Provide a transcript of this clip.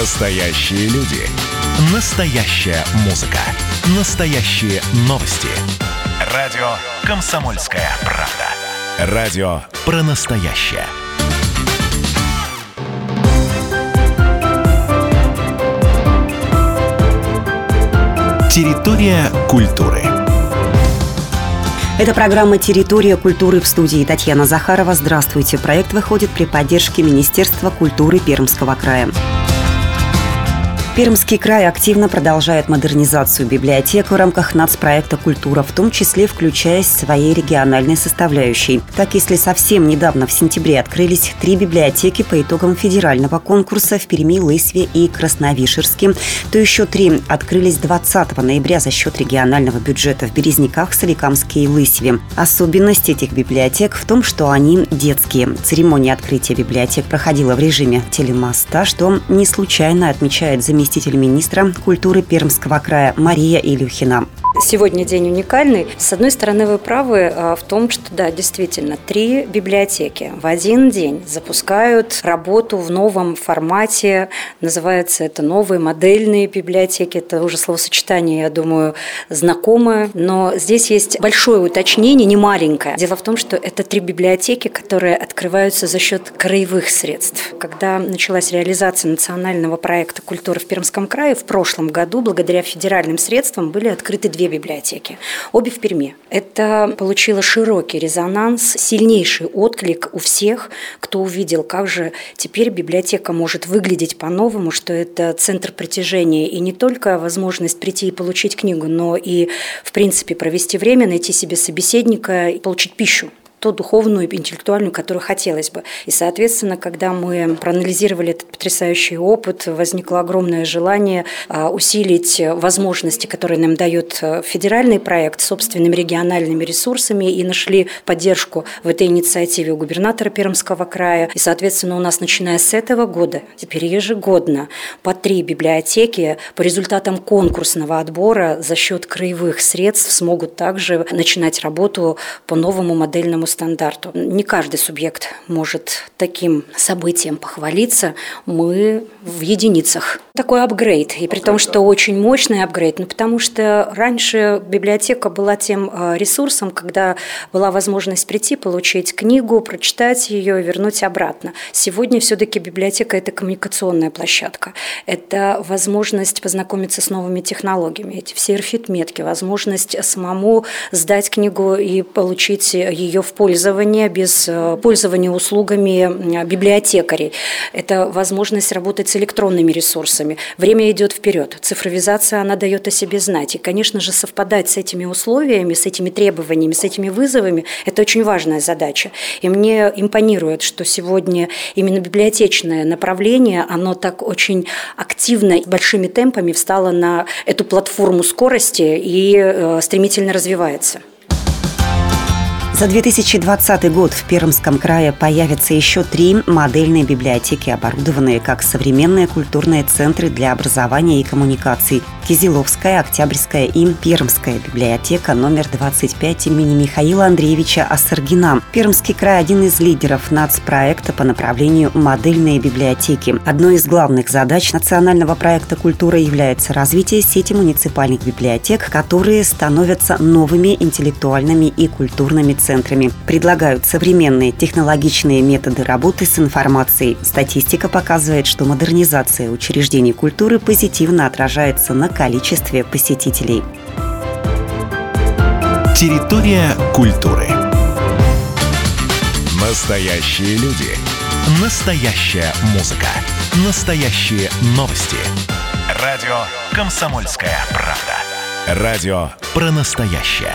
Настоящие люди. Настоящая музыка. Настоящие новости. Радио «Комсомольская правда». Радио про настоящее. Территория культуры. Это программа «Территория культуры» в студии Татьяна Захарова. Здравствуйте. Проект выходит при поддержке Министерства культуры Пермского края. Пермский край активно продолжает модернизацию библиотек в рамках нацпроекта «Культура», в том числе включаясь своей региональной составляющей. Так, если совсем недавно в сентябре открылись три библиотеки по итогам федерального конкурса в Перми, Лысве и Красновишерске, то еще три открылись 20 ноября за счет регионального бюджета в Березниках, Соликамске и Лысьве. Особенность этих библиотек в том, что они детские. Церемония открытия библиотек проходила в режиме телемоста, что не случайно отмечает заместитель заместитель министра культуры Пермского края Мария Илюхина. Сегодня день уникальный. С одной стороны, вы правы а, в том, что, да, действительно, три библиотеки в один день запускают работу в новом формате. Называется это новые модельные библиотеки. Это уже словосочетание, я думаю, знакомое. Но здесь есть большое уточнение, не маленькое. Дело в том, что это три библиотеки, которые открываются за счет краевых средств. Когда началась реализация национального проекта «Культура в Пермском крае», в прошлом году, благодаря федеральным средствам, были открыты две библиотеки, обе в Перми. Это получило широкий резонанс, сильнейший отклик у всех, кто увидел, как же теперь библиотека может выглядеть по-новому, что это центр притяжения и не только возможность прийти и получить книгу, но и, в принципе, провести время, найти себе собеседника и получить пищу ту духовную интеллектуальную, которую хотелось бы. И, соответственно, когда мы проанализировали этот потрясающий опыт, возникло огромное желание а, усилить возможности, которые нам дает э, федеральный проект собственными региональными ресурсами и нашли поддержку в этой инициативе у губернатора Пермского края. И, соответственно, у нас, начиная с этого года, теперь ежегодно по три библиотеки по результатам конкурсного отбора за счет краевых средств смогут также начинать работу по новому модельному стандарту. Не каждый субъект может таким событием похвалиться. Мы в единицах. Такой апгрейд. И при том, что очень мощный апгрейд. Ну, потому что раньше библиотека была тем э, ресурсом, когда была возможность прийти, получить книгу, прочитать ее и вернуть обратно. Сегодня все-таки библиотека – это коммуникационная площадка. Это возможность познакомиться с новыми технологиями. Эти все эрфит-метки, возможность самому сдать книгу и получить ее в пользование, без э, пользования услугами библиотекарей. Это возможность работать с электронными ресурсами. Время идет вперед. Цифровизация, она дает о себе знать. И, конечно же, совпадать с этими условиями, с этими требованиями, с этими вызовами – это очень важная задача. И мне импонирует, что сегодня именно библиотечное направление, оно так очень активно большими темпами встало на эту платформу скорости и э, стремительно развивается. За 2020 год в Пермском крае появятся еще три модельные библиотеки, оборудованные как современные культурные центры для образования и коммуникаций. Кизиловская, Октябрьская и Пермская библиотека номер 25 имени Михаила Андреевича Ассаргина. Пермский край – один из лидеров нацпроекта по направлению «Модельные библиотеки». Одной из главных задач национального проекта «Культура» является развитие сети муниципальных библиотек, которые становятся новыми интеллектуальными и культурными центрами. Предлагают современные технологичные методы работы с информацией. Статистика показывает, что модернизация учреждений культуры позитивно отражается на количестве посетителей. Территория культуры. Настоящие люди. Настоящая музыка. Настоящие новости. Радио «Комсомольская правда». Радио про настоящее.